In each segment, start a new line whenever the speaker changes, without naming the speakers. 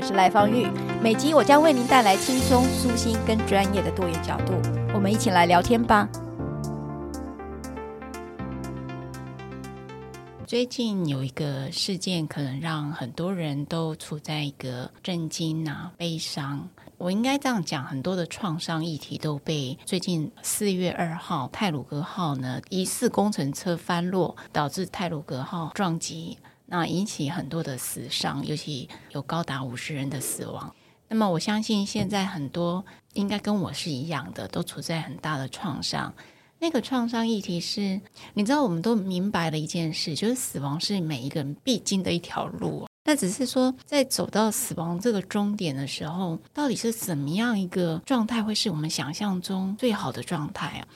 我是赖芳玉，每集我将为您带来轻松、舒心跟专业的多元角度，我们一起来聊天吧。最近有一个事件，可能让很多人都处在一个震惊啊、悲伤。我应该这样讲，很多的创伤议题都被最近四月二号泰鲁格号呢疑似工程车翻落，导致泰鲁格号撞击。那引起很多的死伤，尤其有高达五十人的死亡。那么我相信现在很多应该跟我是一样的，都处在很大的创伤。那个创伤议题是，你知道，我们都明白了一件事，就是死亡是每一个人必经的一条路。那只是说，在走到死亡这个终点的时候，到底是怎么样一个状态会是我们想象中最好的状态啊？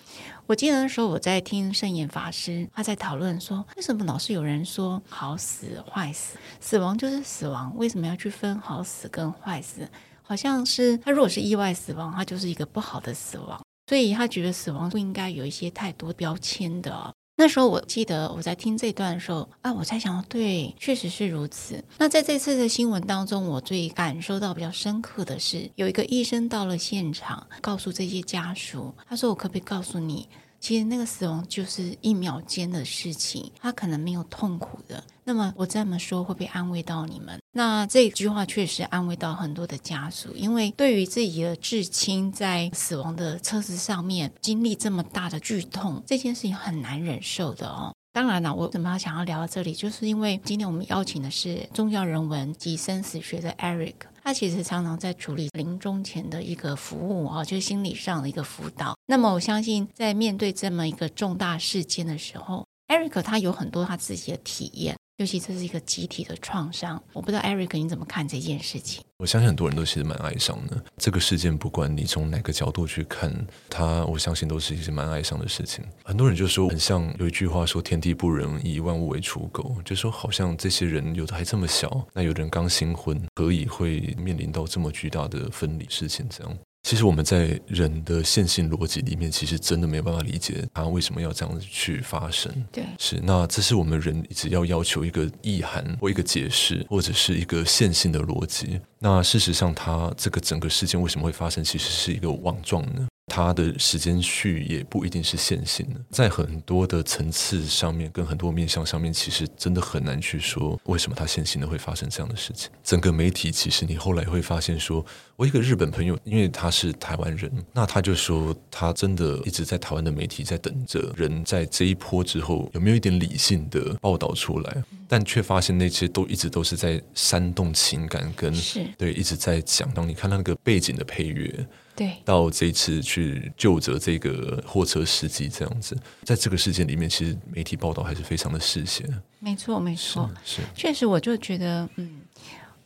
我记得那时候我在听圣严法师，他在讨论说，为什么老是有人说好死坏死，死亡就是死亡，为什么要去分好死跟坏死？好像是他如果是意外死亡，他就是一个不好的死亡，所以他觉得死亡不应该有一些太多标签的。那时候我记得我在听这段的时候啊，我在想，对，确实是如此。那在这次的新闻当中，我最感受到比较深刻的是，有一个医生到了现场，告诉这些家属，他说：“我可不可以告诉你？”其实那个死亡就是一秒间的事情，他可能没有痛苦的。那么我这么说会不会安慰到你们？那这句话确实安慰到很多的家属，因为对于自己的至亲在死亡的车子上面经历这么大的剧痛，这件事情很难忍受的哦。当然了，我怎么要想要聊到这里，就是因为今天我们邀请的是宗教人文及生死学的 Eric，他其实常常在处理临终前的一个服务啊，就是心理上的一个辅导。那么我相信，在面对这么一个重大事件的时候，Eric 他有很多他自己的体验。尤其这是一个集体的创伤，我不知道 Eric 你怎么看这件事情？
我相信很多人都其实蛮哀伤的。这个事件不管你从哪个角度去看它，我相信都是一些蛮哀伤的事情。很多人就说，很像有一句话说“天地不仁，以万物为刍狗”，就说好像这些人有的还这么小，那有的人刚新婚，何以会面临到这么巨大的分离事情？这样。其实我们在人的线性逻辑里面，其实真的没有办法理解它为什么要这样子去发生。
对，
是那这是我们人只要要求一个意涵或一个解释，或者是一个线性的逻辑。那事实上，它这个整个事件为什么会发生，其实是一个网状呢？它的时间序也不一定是线性的，在很多的层次上面，跟很多面向上面，其实真的很难去说为什么它线性的会发生这样的事情。整个媒体，其实你后来会发现说，说我一个日本朋友，因为他是台湾人，那他就说他真的一直在台湾的媒体在等着人在这一波之后有没有一点理性的报道出来，但却发现那些都一直都是在煽动情感跟，跟对一直在讲。当你看到那个背景的配乐。
对，
到这次去救着这个货车司机这样子，在这个事件里面，其实媒体报道还是非常的事先。
没错，没错，
是，
确实，我就觉得，嗯，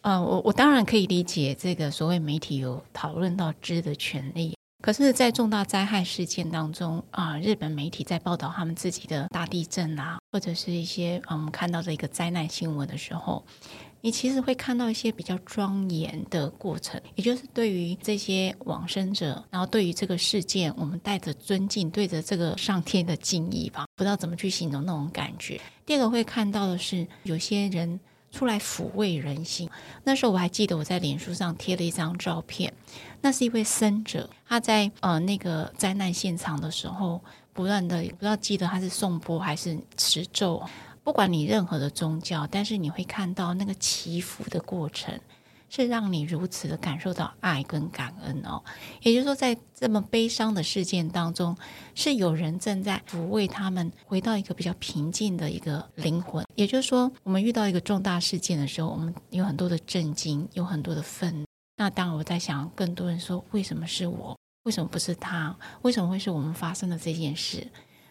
呃，我我当然可以理解这个所谓媒体有讨论到知的权利，可是，在重大灾害事件当中啊，呃，日本媒体在报道他们自己的大地震啊，或者是一些我们，嗯，看到的一个灾难新闻的时候。你其实会看到一些比较庄严的过程，也就是对于这些往生者，然后对于这个事件，我们带着尊敬，对着这个上天的敬意吧，不知道怎么去形容那种感觉。第二个会看到的是，有些人出来抚慰人心。那时候我还记得我在脸书上贴了一张照片，那是一位僧者，他在呃那个灾难现场的时候，不断的不知道记得他是颂钵还是持咒。不管你任何的宗教，但是你会看到那个祈福的过程，是让你如此的感受到爱跟感恩哦。也就是说，在这么悲伤的事件当中，是有人正在抚慰他们，回到一个比较平静的一个灵魂。也就是说，我们遇到一个重大事件的时候，我们有很多的震惊，有很多的愤怒。那当然，我在想，更多人说，为什么是我？为什么不是他？为什么会是我们发生的这件事？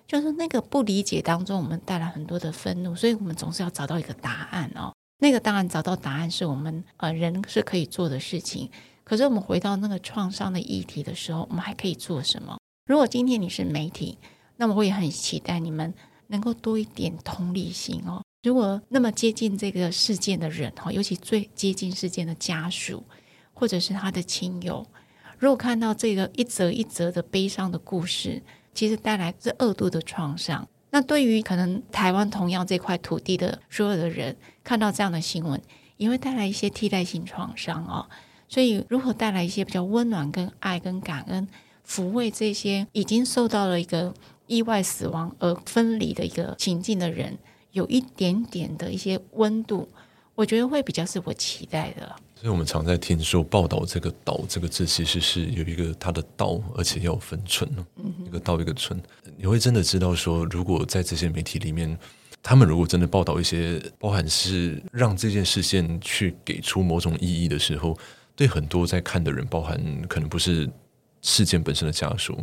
就是那个不理解当中，我们带来很多的愤怒，所以我们总是要找到一个答案哦。那个当然找到答案是我们呃人是可以做的事情。可是我们回到那个创伤的议题的时候，我们还可以做什么？如果今天你是媒体，那么我也很期待你们能够多一点同理心哦。如果那么接近这个事件的人哈，尤其最接近事件的家属或者是他的亲友。如果看到这个一则一则的悲伤的故事，其实带来是二度的创伤。那对于可能台湾同样这块土地的所有的人，看到这样的新闻，也会带来一些替代性创伤哦。所以，如何带来一些比较温暖、跟爱、跟感恩，抚慰这些已经受到了一个意外死亡而分离的一个情境的人，有一点点的一些温度，我觉得会比较是我期待的。
所以我们常在听说报道这个“岛”这个字，其实是有一个它的“道”，而且要分寸，一个“道”一个“村”。你会真的知道说，如果在这些媒体里面，他们如果真的报道一些，包含是让这件事件去给出某种意义的时候，对很多在看的人，包含可能不是。事件本身的家属，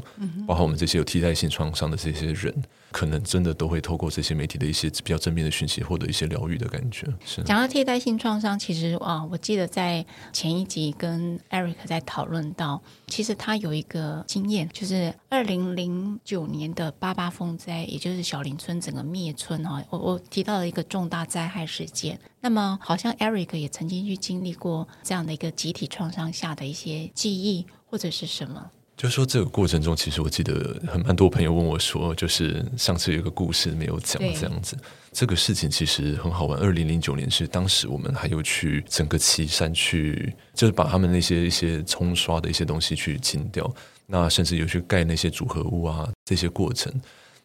包括我们这些有替代性创伤的这些人，可能真的都会透过这些媒体的一些比较正面的讯息，获得一些疗愈的感觉。是
讲到替代性创伤，其实啊，我记得在前一集跟 Eric 在讨论到，其实他有一个经验，就是二零零九年的八八风灾，也就是小林村整个灭村哈。我我提到了一个重大灾害事件，那么好像 Eric 也曾经去经历过这样的一个集体创伤下的一些记忆。或者是什么？
就是说这个过程中，其实我记得很蛮多朋友问我说，就是上次有一个故事没有讲这样子。这个事情其实很好玩。二零零九年是当时我们还有去整个岐山去，就是把他们那些一些冲刷的一些东西去清掉，那甚至有去盖那些组合屋啊这些过程。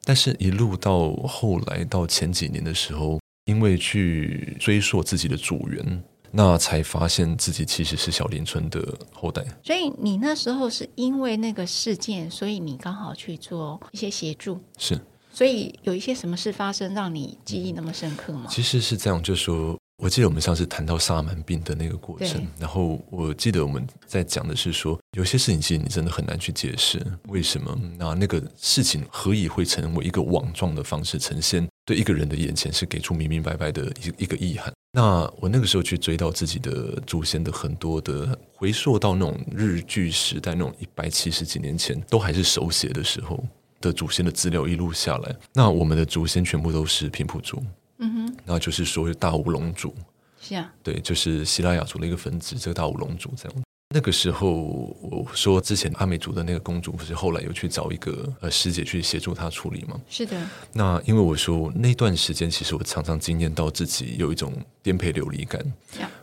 但是，一路到后来到前几年的时候，因为去追溯自己的祖源。那才发现自己其实是小林村的后代。
所以你那时候是因为那个事件，所以你刚好去做一些协助。
是。
所以有一些什么事发生，让你记忆那么深刻吗？
其实是这样，就是说，我记得我们上次谈到萨满病的那个过程，然后我记得我们在讲的是说，有些事情其实你真的很难去解释为什么。那那个事情何以会成为一个网状的方式呈现，对一个人的眼前是给出明明白白的一一个意涵。那我那个时候去追到自己的祖先的很多的回溯到那种日据时代那种一百七十几年前都还是手写的时候的祖先的资料一路下来，那我们的祖先全部都是平埔族，嗯哼，那就是说大乌龙族，
是啊，
对，就是希拉雅族的一个分支，这个大乌龙族这样。那个时候，我说之前阿美族的那个公主，不是后来有去找一个呃师姐去协助她处理吗？
是的。那
因为我说那段时间，其实我常常经验到自己有一种颠沛流离感.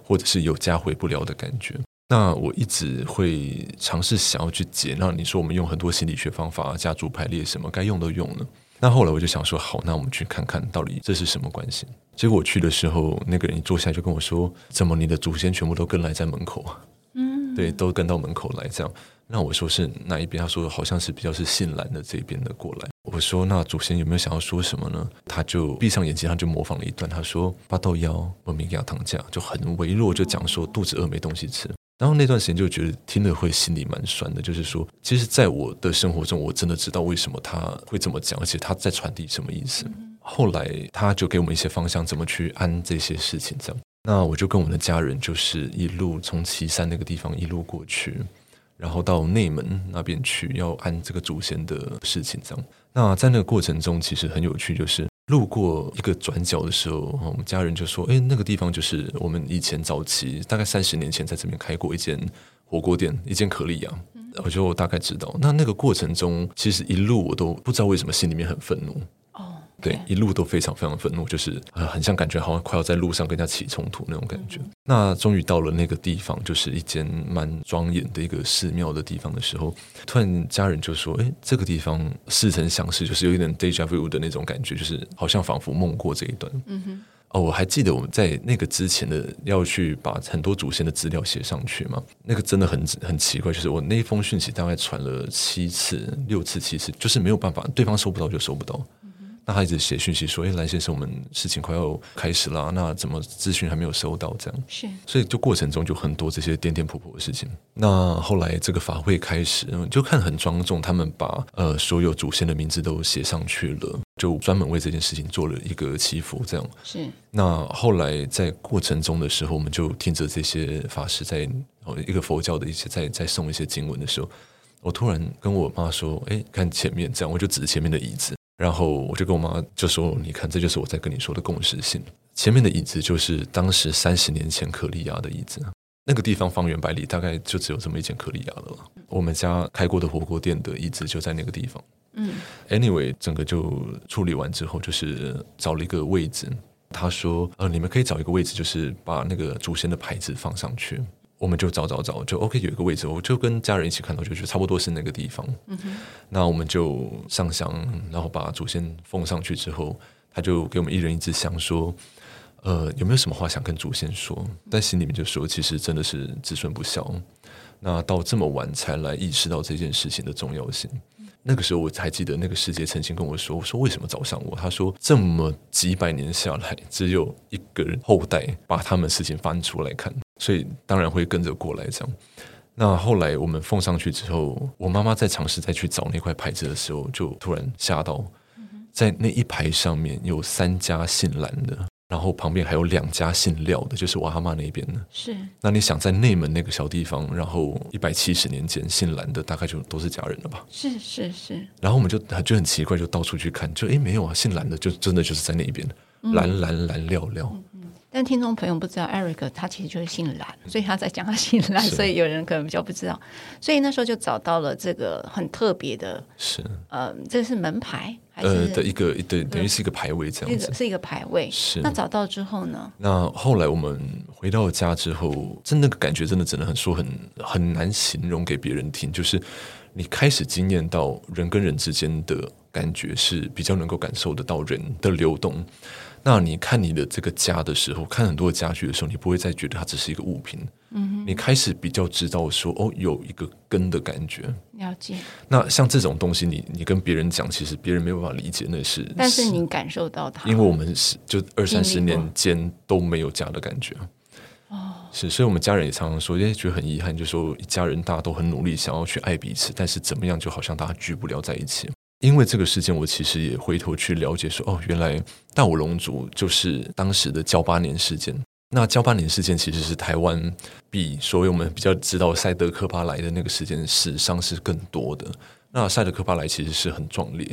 或者是有家回不了的感觉。那我一直会尝试想要去解。那你说我们用很多心理学方法、家族排列什么，该用都用了。那后来我就想说，好，那我们去看看到底这是什么关系。结果我去的时候，那个人一坐下就跟我说：“怎么你的祖先全部都跟来在门口啊？”对，都跟到门口来这样。那我说是哪一边？他说好像是比较是信兰的这边的过来。我说那祖先有没有想要说什么呢？他就闭上眼睛，他就模仿了一段。他说八豆腰，我明给他躺下，就很微弱，就讲说肚子饿没东西吃。然后那段时间就觉得听了会心里蛮酸的，就是说，其实，在我的生活中，我真的知道为什么他会这么讲，而且他在传递什么意思。后来他就给我们一些方向，怎么去安这些事情这样。那我就跟我们的家人，就是一路从岐山那个地方一路过去，然后到内门那边去，要按这个祖先的事情。这样，那在那个过程中，其实很有趣，就是路过一个转角的时候，我们家人就说：“诶，那个地方就是我们以前早期大概三十年前在这边开过一间火锅店，一间可丽亚。”我就大概知道。那那个过程中，其实一路我都不知道为什么心里面很愤怒。对，一路都非常非常愤怒，就是呃，很像感觉好像快要在路上跟人家起冲突那种感觉。那终于到了那个地方，就是一间蛮庄严的一个寺庙的地方的时候，突然家人就说：“哎，这个地方似曾相识，就是有一点 deja vu 的那种感觉，就是好像仿佛梦过这一段。”嗯哼。哦，我还记得我们在那个之前的要去把很多祖先的资料写上去嘛，那个真的很很奇怪，就是我那一封讯息大概传了七次、六次、七次，就是没有办法，对方收不到就收不到。那他一直写讯息说：“哎，蓝先生，我们事情快要开始了，那怎么资讯还没有收到？这样
是，
所以就过程中就很多这些颠颠簸簸的事情。那后来这个法会开始，就看很庄重，他们把呃所有祖先的名字都写上去了，就专门为这件事情做了一个祈福。这样
是。
那后来在过程中的时候，我们就听着这些法师在哦一个佛教的一些在在诵一些经文的时候，我突然跟我妈说：‘哎，看前面这样。’我就指着前面的椅子。”然后我就跟我妈就说：“你看，这就是我在跟你说的共识性。前面的椅子就是当时三十年前可利亚的椅子，那个地方方圆百里大概就只有这么一间可利亚了。我们家开过的火锅店的椅子就在那个地方。嗯，anyway，整个就处理完之后，就是找了一个位置。他说：‘呃，你们可以找一个位置，就是把那个祖先的牌子放上去。’我们就找找找，就 OK，有一个位置，我就跟家人一起看到，就觉得差不多是那个地方。嗯哼，那我们就上香，然后把祖先奉上去之后，他就给我们一人一支香，说：“呃，有没有什么话想跟祖先说？”但心里面就说：“其实真的是子孙不孝，那到这么晚才来意识到这件事情的重要性。”那个时候我还记得，那个师姐曾经跟我说：“我说为什么找上我？”他说：“这么几百年下来，只有一个人后代把他们事情翻出来看。”所以当然会跟着过来这样。那后来我们奉上去之后，我妈妈在尝试再去找那块牌子的时候，就突然吓到，在那一排上面有三家姓蓝的，然后旁边还有两家姓廖的，就是我阿妈那边的。
是。
那你想在内门那个小地方，然后一百七十年前姓蓝的大概就都是家人了吧？
是是是。
然后我们就就很奇怪，就到处去看，就诶没有啊，姓蓝的就真的就是在那边，蓝蓝蓝廖廖。
但听众朋友不知道，Eric 他其实就是姓蓝，所以他在讲他姓蓝，所以有人可能比较不知道。所以那时候就找到了这个很特别的，
是
呃，这是门牌还是
呃的一个对，等于是一个牌位这样子，
是一个牌位。
是
那找到之后呢？
那后来我们回到家之后，真的感觉真的只能很说很很难形容给别人听，就是你开始经验到人跟人之间的感觉是比较能够感受得到人的流动。那你看你的这个家的时候，看很多家具的时候，你不会再觉得它只是一个物品。嗯，你开始比较知道说，哦，有一个根的感觉。
了解。
那像这种东西你，你你跟别人讲，其实别人没有办法理解那是。
但是你感受到它，
因为我们是就二三十年间都没有家的感觉。哦，是，所以我们家人也常常说，哎，觉得很遗憾，就说一家人大家都很努力想要去爱彼此，但是怎么样，就好像大家聚不了在一起。因为这个事件，我其实也回头去了解说，哦，原来大武龙族就是当时的交八年事件。那交八年事件其实是台湾比所谓我们比较知道赛德克巴莱的那个事件史上是更多的。那赛德克巴莱其实是很壮烈。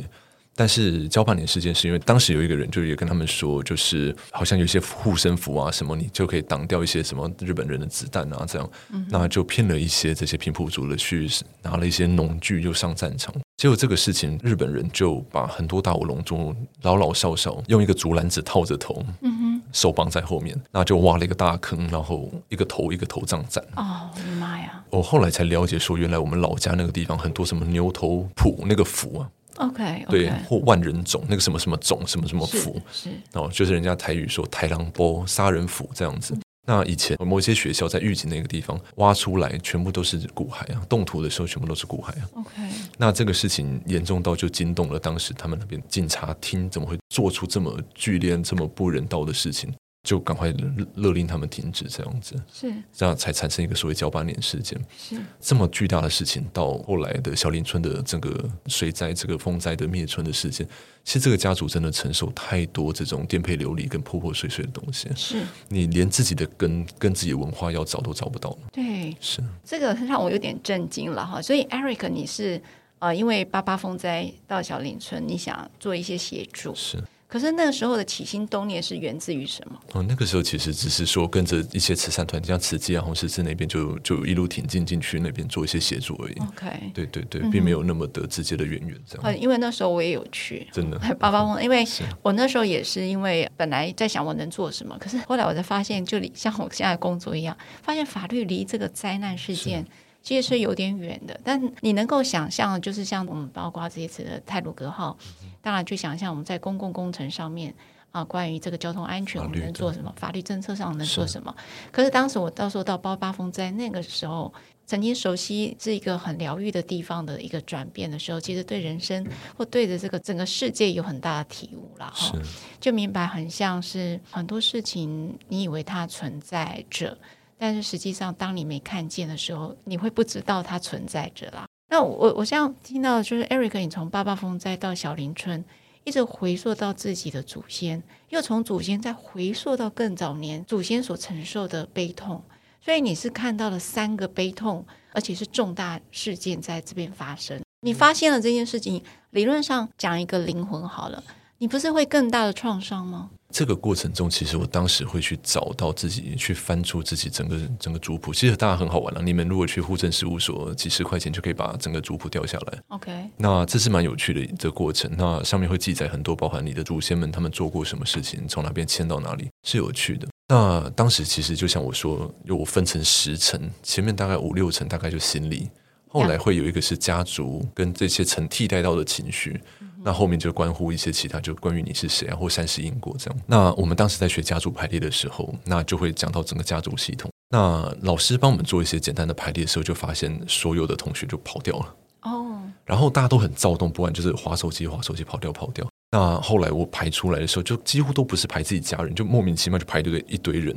但是交八年事件是因为当时有一个人就也跟他们说，就是好像有些护身符啊什么，你就可以挡掉一些什么日本人的子弹啊这样，嗯、那就骗了一些这些平埔族的去拿了一些农具就上战场，结果这个事情日本人就把很多大武龙族老老少少用一个竹篮子套着头，嗯哼，手绑在后面，那就挖了一个大坑，然后一个头一个头这样斩。
哦，我的妈呀！
我后来才了解说，原来我们老家那个地方很多什么牛头埔那个府啊。
OK，, okay.
对，或万人冢那个什么什么冢什么什么府，
是
哦，就是人家台语说台狼波杀人府这样子。嗯、那以前某些学校在预警那个地方挖出来，全部都是骨骸啊，动土的时候全部都是骨骸啊。
OK，
那这个事情严重到就惊动了当时他们那边警察厅，怎么会做出这么剧烈、这么不人道的事情？就赶快勒令他们停止这样子，
是
这样才产生一个所谓交八年事件。
是
这么巨大的事情，到后来的小林村的整个水灾、这个风灾的灭村的事件，其实这个家族真的承受太多这种颠沛流离跟破破碎碎的东西。
是
你连自己的根跟自己的文化要找都找不到。
对，
是
这个让我有点震惊了哈。所以，Eric，你是呃，因为八八风灾到小林村，你想做一些协助
是。
可是那个时候的起心动念是源自于什么？
哦，那个时候其实只是说跟着一些慈善团体，像慈济啊、红十字那边，就就一路挺进进去那边做一些协助而已。
OK，
对对对，并没有那么的直接的渊源这样。
嗯，因为那时候我也有去，
真的
八八风，因为我那时候也是因为本来在想我能做什么，可是后来我才发现，就像我现在工作一样，发现法律离这个灾难事件其实是有点远的。但你能够想象，就是像我们包括这一次的泰鲁格号，当然去想象我们在公共工程上面。啊，关于这个交通安全，我们能做什么？法律政策上能做什么？
是
可是当时我到时候到包八风灾那个时候，曾经熟悉是一个很疗愈的地方的一个转变的时候，其实对人生或对着这个整个世界有很大的体悟了哈，就明白很像是很多事情，你以为它存在着，但是实际上当你没看见的时候，你会不知道它存在着啦。那我我现在听到的就是 Eric，你从八八风灾到小林村，一直回溯到自己的祖先，又从祖先再回溯到更早年祖先所承受的悲痛。所以你是看到了三个悲痛，而且是重大事件在这边发生。你发现了这件事情，理论上讲一个灵魂好了，你不是会更大的创伤吗？
这个过程中，其实我当时会去找到自己，去翻出自己整个整个族谱。其实大家很好玩了，你们如果去户政事务所，几十块钱就可以把整个族谱调下来。
OK，
那这是蛮有趣的这个过程。那上面会记载很多，包含你的祖先们他们做过什么事情，从哪边迁到哪里，是有趣的。那当时其实就像我说，有我分成十层，前面大概五六层大概就心理，后来会有一个是家族跟这些层替代到的情绪，那后面就关乎一些其他，就关于你是谁啊，或三世因果这样。那我们当时在学家族排列的时候，那就会讲到整个家族系统。那老师帮我们做一些简单的排列的时候，就发现所有的同学就跑掉了哦，然后大家都很躁动不安，就是划手机划手机跑掉跑掉。那后来我排出来的时候，就几乎都不是排自己家人，就莫名其妙就排队一堆人，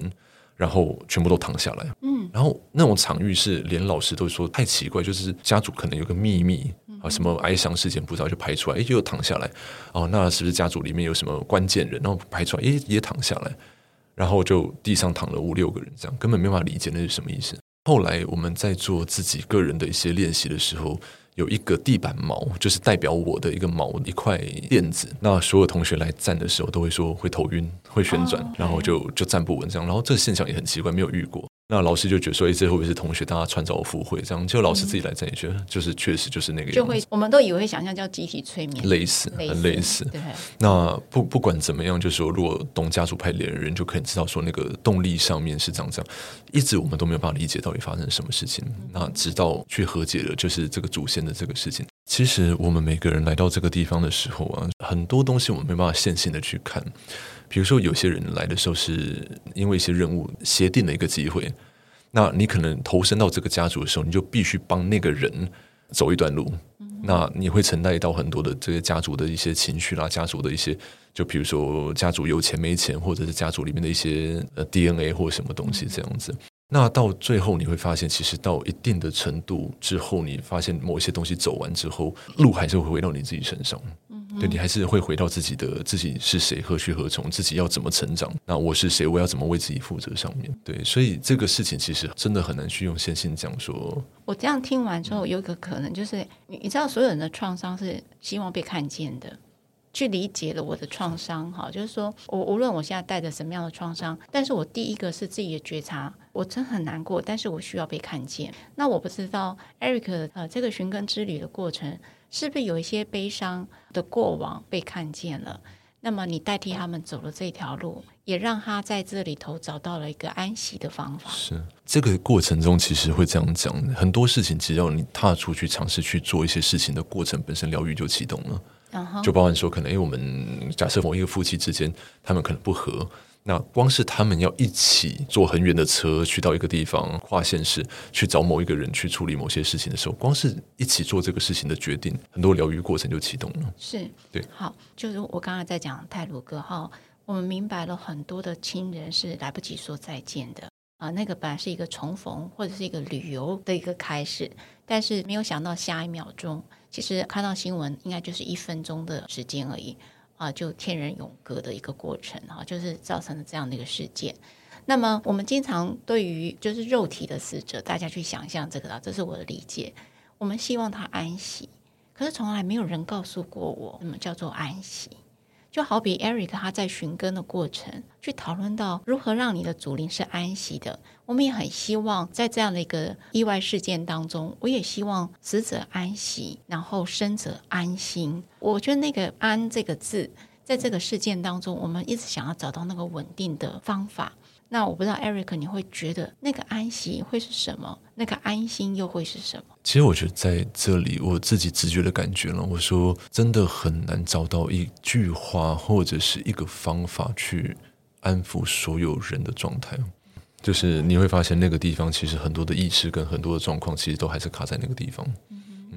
然后全部都躺下来。嗯，然后那种场域是连老师都说太奇怪，就是家族可能有个秘密啊，什么哀伤事件不知道就拍出来，哎，又躺下来。哦，那是不是家族里面有什么关键人？然后拍出来，哎，也躺下来，然后就地上躺了五六个人，这样根本没办法理解那是什么意思。后来我们在做自己个人的一些练习的时候。有一个地板毛，就是代表我的一个毛，一块垫子。那所有同学来站的时候，都会说会头晕、会旋转，然后就就站不稳这样。然后这个现象也很奇怪，没有遇过。那老师就觉得说，哎，这会不会是同学大家穿凿附会这样？就老师自己来站，也觉得就是确实就是那个样子。
就会，我们都以为会想象叫集体催眠，
类似，很类似。对。那不不管怎么样，就是说，如果懂家族排列的人就可以知道说，那个动力上面是这样这样。一直我们都没有办法理解到底发生什么事情。那直到去和解了，就是这个祖先的这个事情。其实我们每个人来到这个地方的时候啊，很多东西我们没办法线性的去看。比如说，有些人来的时候是因为一些任务协定的一个机会。那你可能投身到这个家族的时候，你就必须帮那个人走一段路。那你会承担到很多的这个家族的一些情绪啦，家族的一些，就比如说家族有钱没钱，或者是家族里面的一些呃 DNA 或什么东西这样子。嗯、那到最后你会发现，其实到一定的程度之后，你发现某一些东西走完之后，路还是会回到你自己身上。对，你还是会回到自己的自己是谁，何去何从，自己要怎么成长？那我是谁？我要怎么为自己负责？上面对，所以这个事情其实真的很难去用线性讲说。
我这样听完之后，有一个可能就是，你你知道，所有人的创伤是希望被看见的，去理解了我的创伤。哈，就是说我无论我现在带着什么样的创伤，但是我第一个是自己的觉察，我真很难过，但是我需要被看见。那我不知道 Eric 呃，这个寻根之旅的过程。是不是有一些悲伤的过往被看见了？那么你代替他们走了这条路，也让他在这里头找到了一个安息的方法。
是这个过程中，其实会这样讲，很多事情只要你踏出去尝试去做一些事情的过程本身，疗愈就启动了。Uh huh. 就包含说，可能因为我们假设某一个夫妻之间，他们可能不和。那光是他们要一起坐很远的车去到一个地方，跨县市去找某一个人去处理某些事情的时候，光是一起做这个事情的决定，很多疗愈过程就启动了。
是
对，
好，就是我刚刚在讲泰鲁哥号，我们明白了很多的亲人是来不及说再见的啊，那个本来是一个重逢或者是一个旅游的一个开始，但是没有想到下一秒钟，其实看到新闻应该就是一分钟的时间而已。啊，就天人永隔的一个过程哈，就是造成了这样的一个事件。那么，我们经常对于就是肉体的死者，大家去想象这个啊，这是我的理解。我们希望他安息，可是从来没有人告诉过我什么叫做安息。就好比 Eric 他在寻根的过程，去讨论到如何让你的祖灵是安息的。我们也很希望在这样的一个意外事件当中，我也希望死者安息，然后生者安心。我觉得那个“安”这个字，在这个事件当中，我们一直想要找到那个稳定的方法。那我不知道，Eric，你会觉得那个安息会是什么？那个安心又会是什么？
其实我觉得在这里，我自己直觉的感觉了。我说真的很难找到一句话或者是一个方法去安抚所有人的状态。就是你会发现那个地方其实很多的意识跟很多的状况，其实都还是卡在那个地方。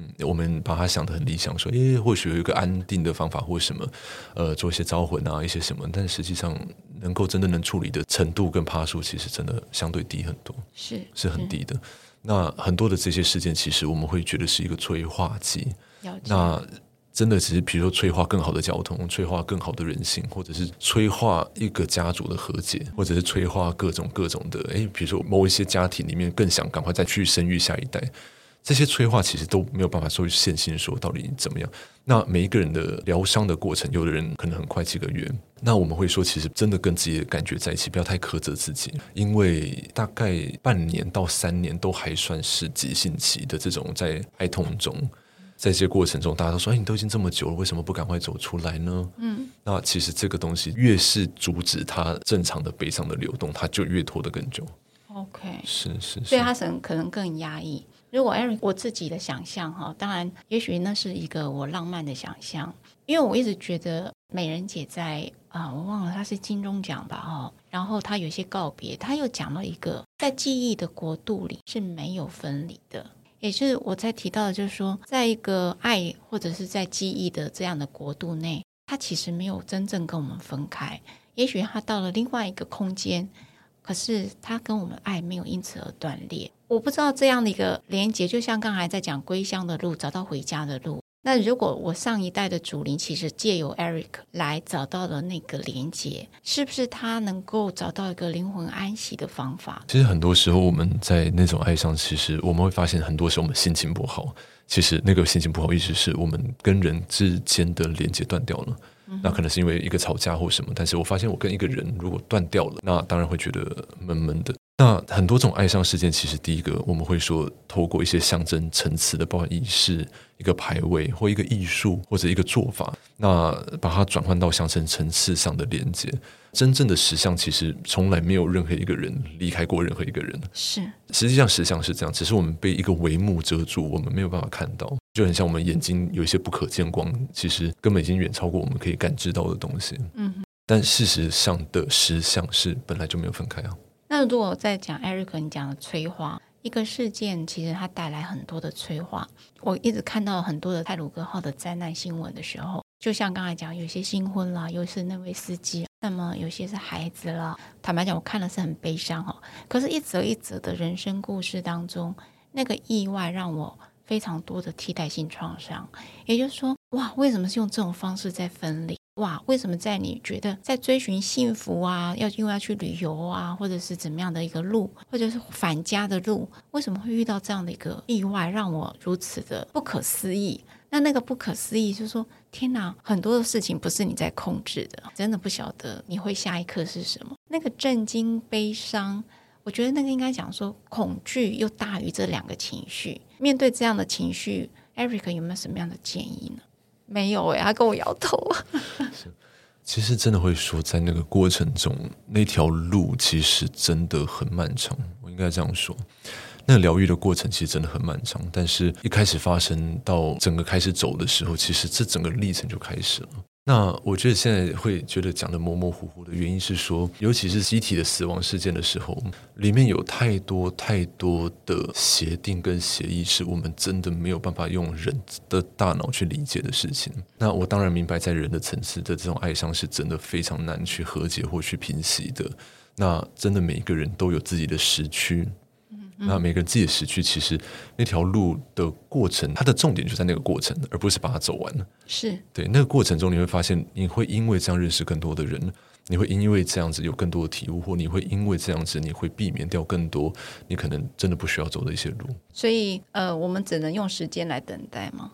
嗯，我们把它想得很理想，说，诶，或许有一个安定的方法或什么，呃，做一些招魂啊，一些什么，但实际上能够真的能处理的程度跟趴数，其实真的相对低很多，
是
是很低的。那很多的这些事件，其实我们会觉得是一个催化剂。那真的只是比如说催化更好的交通，催化更好的人性，或者是催化一个家族的和解，或者是催化各种各种的。诶，比如说某一些家庭里面更想赶快再去生育下一代，这些催化其实都没有办法说现行说到底怎么样。那每一个人的疗伤的过程，有的人可能很快几个月。那我们会说，其实真的跟自己的感觉在一起，不要太苛责自己，因为大概半年到三年都还算是急性期的这种在哀痛中。在这些过程中，大家都说：“哎，你都已经这么久了，为什么不赶快走出来呢？”嗯，那其实这个东西越是阻止它正常的悲伤的流动，它就越拖得更久。
OK，
是是，是，
所以他可能可能更压抑。如果 Eric 我自己的想象哈，当然，也许那是一个我浪漫的想象，因为我一直觉得美人姐在啊，我忘了她是金钟奖吧哈，然后她有些告别，她又讲了一个在记忆的国度里是没有分离的。也是我在提到的，就是说，在一个爱或者是在记忆的这样的国度内，她其实没有真正跟我们分开。也许她到了另外一个空间，可是他跟我们爱没有因此而断裂。我不知道这样的一个连接，就像刚才在讲归乡的路，找到回家的路。那如果我上一代的祖灵其实借由 Eric 来找到了那个连接，是不是他能够找到一个灵魂安息的方法？
其实很多时候我们在那种爱上，其实我们会发现，很多时候我们心情不好，其实那个心情不好意思是我们跟人之间的连接断掉了。那可能是因为一个吵架或什么，但是我发现我跟一个人如果断掉了，那当然会觉得闷闷的。那很多种爱上事件，其实第一个我们会说，透过一些象征层次的，包括仪式、一个排位或一个艺术或者一个做法，那把它转换到象征层次上的连接。真正的实相其实从来没有任何一个人离开过任何一个人。
是，
实际上实相是这样，只是我们被一个帷幕遮住，我们没有办法看到，就很像我们眼睛有一些不可见光，其实根本已经远超过我们可以感知到的东西。嗯，但事实上的实相是本来就没有分开啊。
那如果再讲 Eric 你讲的催化一个事件，其实它带来很多的催化。我一直看到很多的泰鲁格号的灾难新闻的时候，就像刚才讲，有些新婚啦，又是那位司机，那么有些是孩子了。坦白讲，我看了是很悲伤哦。可是，一则一则的人生故事当中，那个意外让我非常多的替代性创伤。也就是说，哇，为什么是用这种方式在分离？哇，为什么在你觉得在追寻幸福啊，要因为要去旅游啊，或者是怎么样的一个路，或者是返家的路，为什么会遇到这样的一个意外，让我如此的不可思议？那那个不可思议就是说，天哪，很多的事情不是你在控制的，真的不晓得你会下一刻是什么。那个震惊、悲伤，我觉得那个应该讲说，恐惧又大于这两个情绪。面对这样的情绪，Eric 有没有什么样的建议呢？没有哎，他跟我摇头。
其实真的会说，在那个过程中，那条路其实真的很漫长。我应该这样说，那疗愈的过程其实真的很漫长。但是一开始发生到整个开始走的时候，其实这整个历程就开始了。那我觉得现在会觉得讲的模模糊糊的原因是说，尤其是集体的死亡事件的时候，里面有太多太多的协定跟协议，是我们真的没有办法用人的大脑去理解的事情。那我当然明白，在人的层次的这种哀伤是真的非常难去和解或去平息的。那真的每一个人都有自己的时区。那每个人自己的时区，其实那条路的过程，它的重点就在那个过程，而不是把它走完。
是
对那个过程中，你会发现，你会因为这样认识更多的人，你会因为这样子有更多的体悟，或你会因为这样子，你会避免掉更多你可能真的不需要走的一些路。
所以，呃，我们只能用时间来等待吗？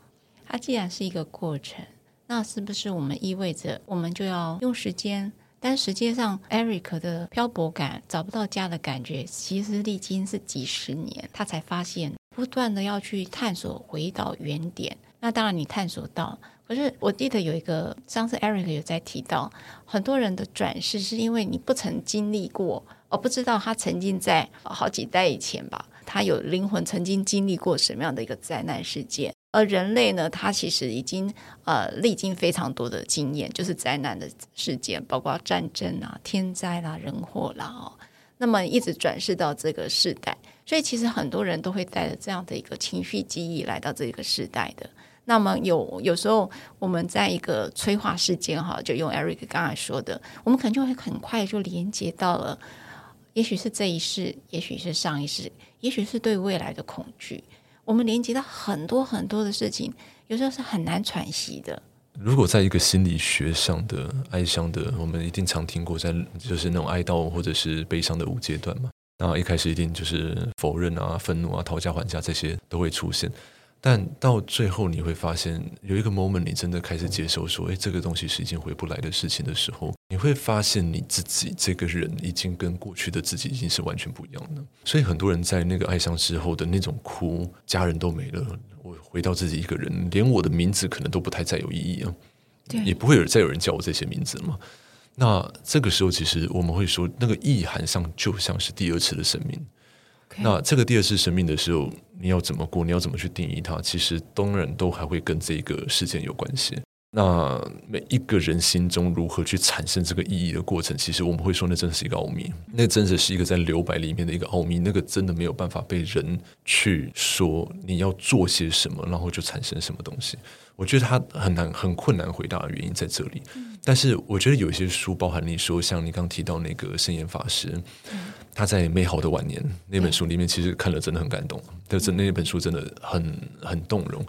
它既然是一个过程，那是不是我们意味着我们就要用时间？但实际上，Eric 的漂泊感、找不到家的感觉，其实历经是几十年，他才发现，不断的要去探索，回到原点。那当然，你探索到，可是我记得有一个，上次 Eric 有在提到，很多人的转世是因为你不曾经历过，而不知道他曾经在好几代以前吧，他有灵魂曾经经历过什么样的一个灾难事件。而人类呢，他其实已经呃历经非常多的经验，就是灾难的事件，包括战争啊、天灾啦、人祸啦哦。那么一直转世到这个世代，所以其实很多人都会带着这样的一个情绪记忆来到这个世代的。那么有有时候我们在一个催化事件哈，就用 Eric 刚才说的，我们可能就会很快就连接到了，也许是这一世，也许是上一世，也许是对未来的恐惧，我们连接到很多很多的事情，有时候是很难喘息的。
如果在一个心理学上的哀伤的，我们一定常听过，在就是那种哀悼或者是悲伤的五阶段嘛，那一开始一定就是否认啊、愤怒啊、讨价还价这些都会出现。但到最后，你会发现有一个 moment，你真的开始接受说，诶，这个东西是已经回不来的事情的时候，你会发现你自己这个人已经跟过去的自己已经是完全不一样的。所以很多人在那个爱上之后的那种哭，家人都没了，我回到自己一个人，连我的名字可能都不太再有意义啊，对，也不会有再有人叫我这些名字了嘛。那这个时候，其实我们会说，那个意涵上就像是第二次的生命。那这个第二次生命的时候，你要怎么过？你要怎么去定义它？其实当然都还会跟这个事件有关系。那每一个人心中如何去产生这个意义的过程，其实我们会说，那真的是一个奥秘。那真的是一个在留白里面的一个奥秘。那个真的没有办法被人去说你要做些什么，然后就产生什么东西。我觉得他很难、很困难回答的原因在这里。但是我觉得有一些书，包含你说像你刚提到那个圣严法师。他在美好的晚年那本书里面，其实看了真的很感动。就是那本书真的很很动容，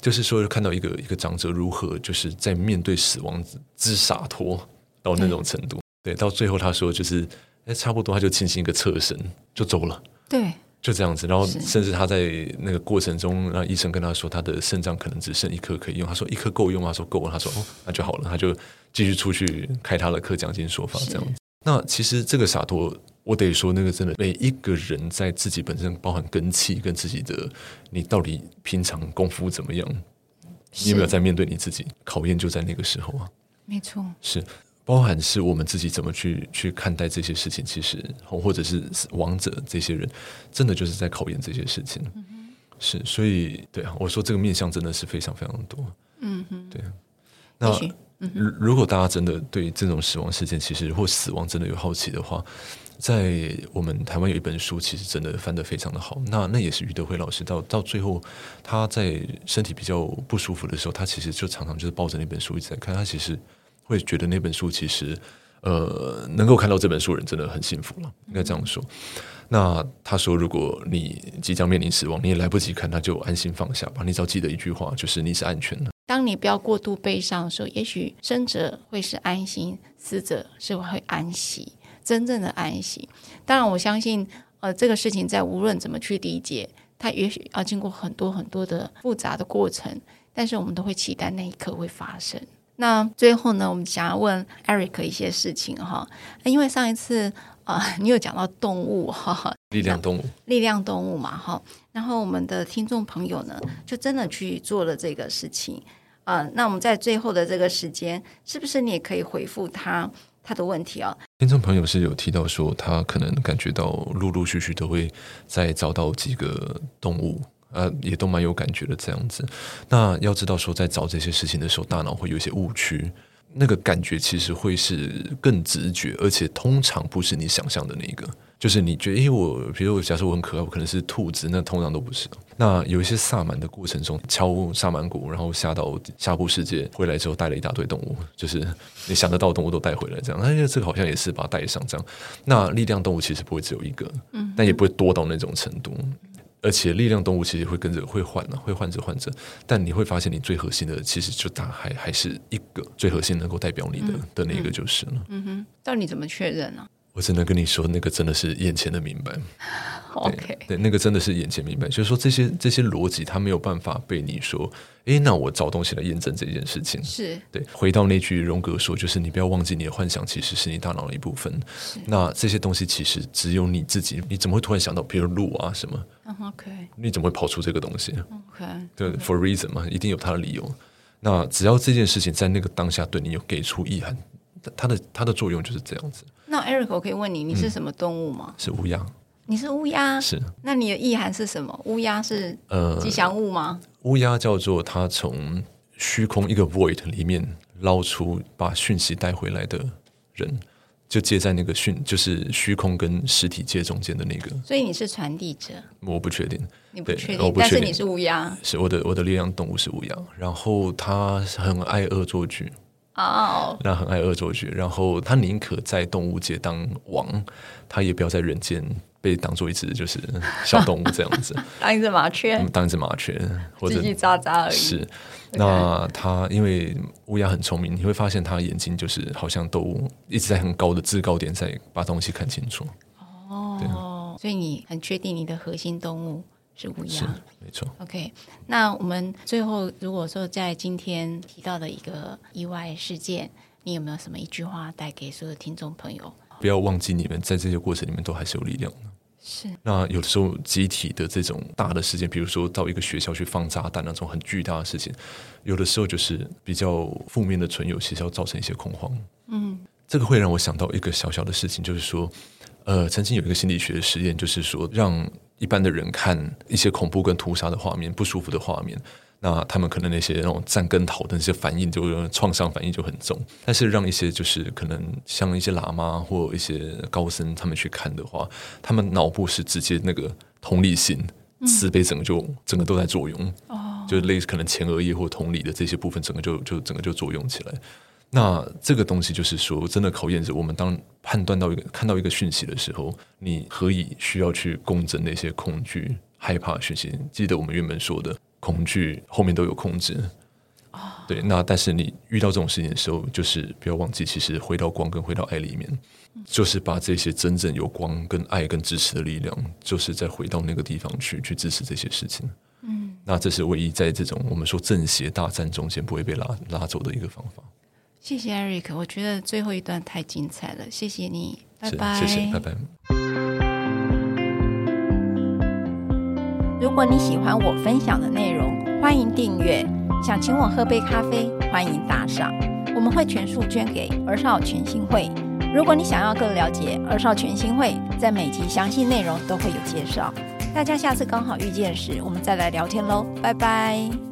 就是说看到一个一个长者如何就是在面对死亡之洒脱到那种程度。对，到最后他说就是哎，差不多他就轻轻一个侧身就走了。
对，
就这样子。然后甚至他在那个过程中，让医生跟他说他的肾脏可能只剩一颗可以用。他说一颗够用吗？他说够了。他说哦，那就好了。他就继续出去开他的课，讲经说法这样子。那其实这个洒脱。我得说，那个真的，每一个人在自己本身包含根气跟自己的，你到底平常功夫怎么样？你有没有在面对你自己？考验就在那个时候啊。
没错，
是包含是我们自己怎么去去看待这些事情。其实，或者是亡者这些人，真的就是在考验这些事情。嗯，是，所以对啊，我说这个面向真的是非常非常多。嗯哼，对。那如如果大家真的对这种死亡事件，其实或死亡真的有好奇的话。在我们台湾有一本书，其实真的翻得非常的好。那那也是余德辉老师到到最后，他在身体比较不舒服的时候，他其实就常常就是抱着那本书一直在看。他其实会觉得那本书其实，呃，能够看到这本书人真的很幸福了，应该这样说。那他说，如果你即将面临死亡，你也来不及看，那就安心放下吧。你只要记得一句话，就是你是安全的。
当你不要过度悲伤的时候，也许生者会是安心，死者是会安息。真正的安息，当然我相信，呃，这个事情在无论怎么去理解，它也许要经过很多很多的复杂的过程，但是我们都会期待那一刻会发生。那最后呢，我们想要问 Eric 一些事情哈，因为上一次啊、呃，你有讲到动物哈，
力量动物，
力量动物嘛哈，然后我们的听众朋友呢，就真的去做了这个事情。啊、呃，那我们在最后的这个时间，是不是你也可以回复他？他的问题啊，
听众朋友是有提到说，他可能感觉到陆陆续续都会再找到几个动物，呃，也都蛮有感觉的这样子。那要知道说，在找这些事情的时候，大脑会有一些误区，那个感觉其实会是更直觉，而且通常不是你想象的那个。就是你觉得，因为我，比如假设我很可爱，我可能是兔子，那通常都不是。那有一些萨满的过程中，敲萨满鼓，然后下到下部世界，回来之后带了一大堆动物，就是 你想得到的动物都带回来，这样。那这个好像也是把它带上这样。那力量动物其实不会只有一个，嗯，但也不会多到那种程度。而且力量动物其实会跟着会换呢，会换着换着。但你会发现，你最核心的其实就大还还是一个最核心能够代表你的、嗯、的那个就是了。
嗯哼，到底怎么确认呢？
我只能跟你说，那个真的是眼前的明白。
OK，
对，那个真的是眼前明白。就是说，这些这些逻辑，它没有办法被你说，诶，那我找东西来验证这件事情。
是
对。回到那句荣格说，就是你不要忘记，你的幻想其实是你大脑的一部分。那这些东西其实只有你自己，你怎么会突然想到，比如路啊什么？OK，你怎么会跑出这个东西？OK，对，for reason 嘛，一定有它的理由。那只要这件事情在那个当下对你有给出意涵，它的它的作用就是这样子。
那 Eric，我可以问你，你是什么动物吗？
嗯、是乌鸦。
你是乌鸦？
是。
那你的意涵是什么？乌鸦是呃吉祥物吗？
呃、乌鸦叫做它从虚空一个 void 里面捞出把讯息带回来的人。就接在那个讯，就是虚空跟实体界中间的那个。
所以你是传递者？
我不确定，
你不确定，但是你是乌鸦。
是我的我的力量动物是乌鸦，然后它很爱恶作剧哦，那很爱恶作剧，然后他宁可在动物界当王，他也不要在人间被当做一只就是小动物这样子，
当一只麻雀，
当一只麻雀，
或者叽叽喳喳而已。
是。那他因为乌鸦很聪明，你会发现他眼睛就是好像都一直在很高的制高点，在把东西看清楚。
哦，对，所以你很确定你的核心动物是乌鸦？
是，没错。
OK，那我们最后如果说在今天提到的一个意外事件，你有没有什么一句话带给所有听众朋友？
不要忘记，你们在这些过程里面都还是有力量的。
是，
那有的时候集体的这种大的事件，比如说到一个学校去放炸弹那种很巨大的事情，有的时候就是比较负面的存有，其实要造成一些恐慌。嗯，这个会让我想到一个小小的事情，就是说，呃，曾经有一个心理学的实验，就是说让一般的人看一些恐怖跟屠杀的画面，不舒服的画面。那他们可能那些那种战跟逃的那些反应，就创伤反应就很重。但是让一些就是可能像一些喇嘛或一些高僧他们去看的话，他们脑部是直接那个同理心、慈悲，整个就整个都在作用。哦，就类似可能前额叶或同理的这些部分，整个就就整个就作用起来。那这个东西就是说，真的考验着我们，当判断到一个看到一个讯息的时候，你何以需要去共振那些恐惧、害怕讯息？记得我们原本说的。恐惧后面都有控制，对。那但是你遇到这种事情的时候，就是不要忘记，其实回到光跟回到爱里面，就是把这些真正有光跟爱跟支持的力量，就是再回到那个地方去，去支持这些事情。嗯，那这是唯一在这种我们说正邪大战中间不会被拉拉走的一个方法。
谢谢 Eric，我觉得最后一段太精彩了，谢谢你，拜拜，
谢谢，拜拜。
如果你喜欢我分享的内容，欢迎订阅。想请我喝杯咖啡，欢迎打赏，我们会全数捐给儿少全新会。如果你想要更了解儿少全新会，在每集详细内容都会有介绍。大家下次刚好遇见时，我们再来聊天喽，拜拜。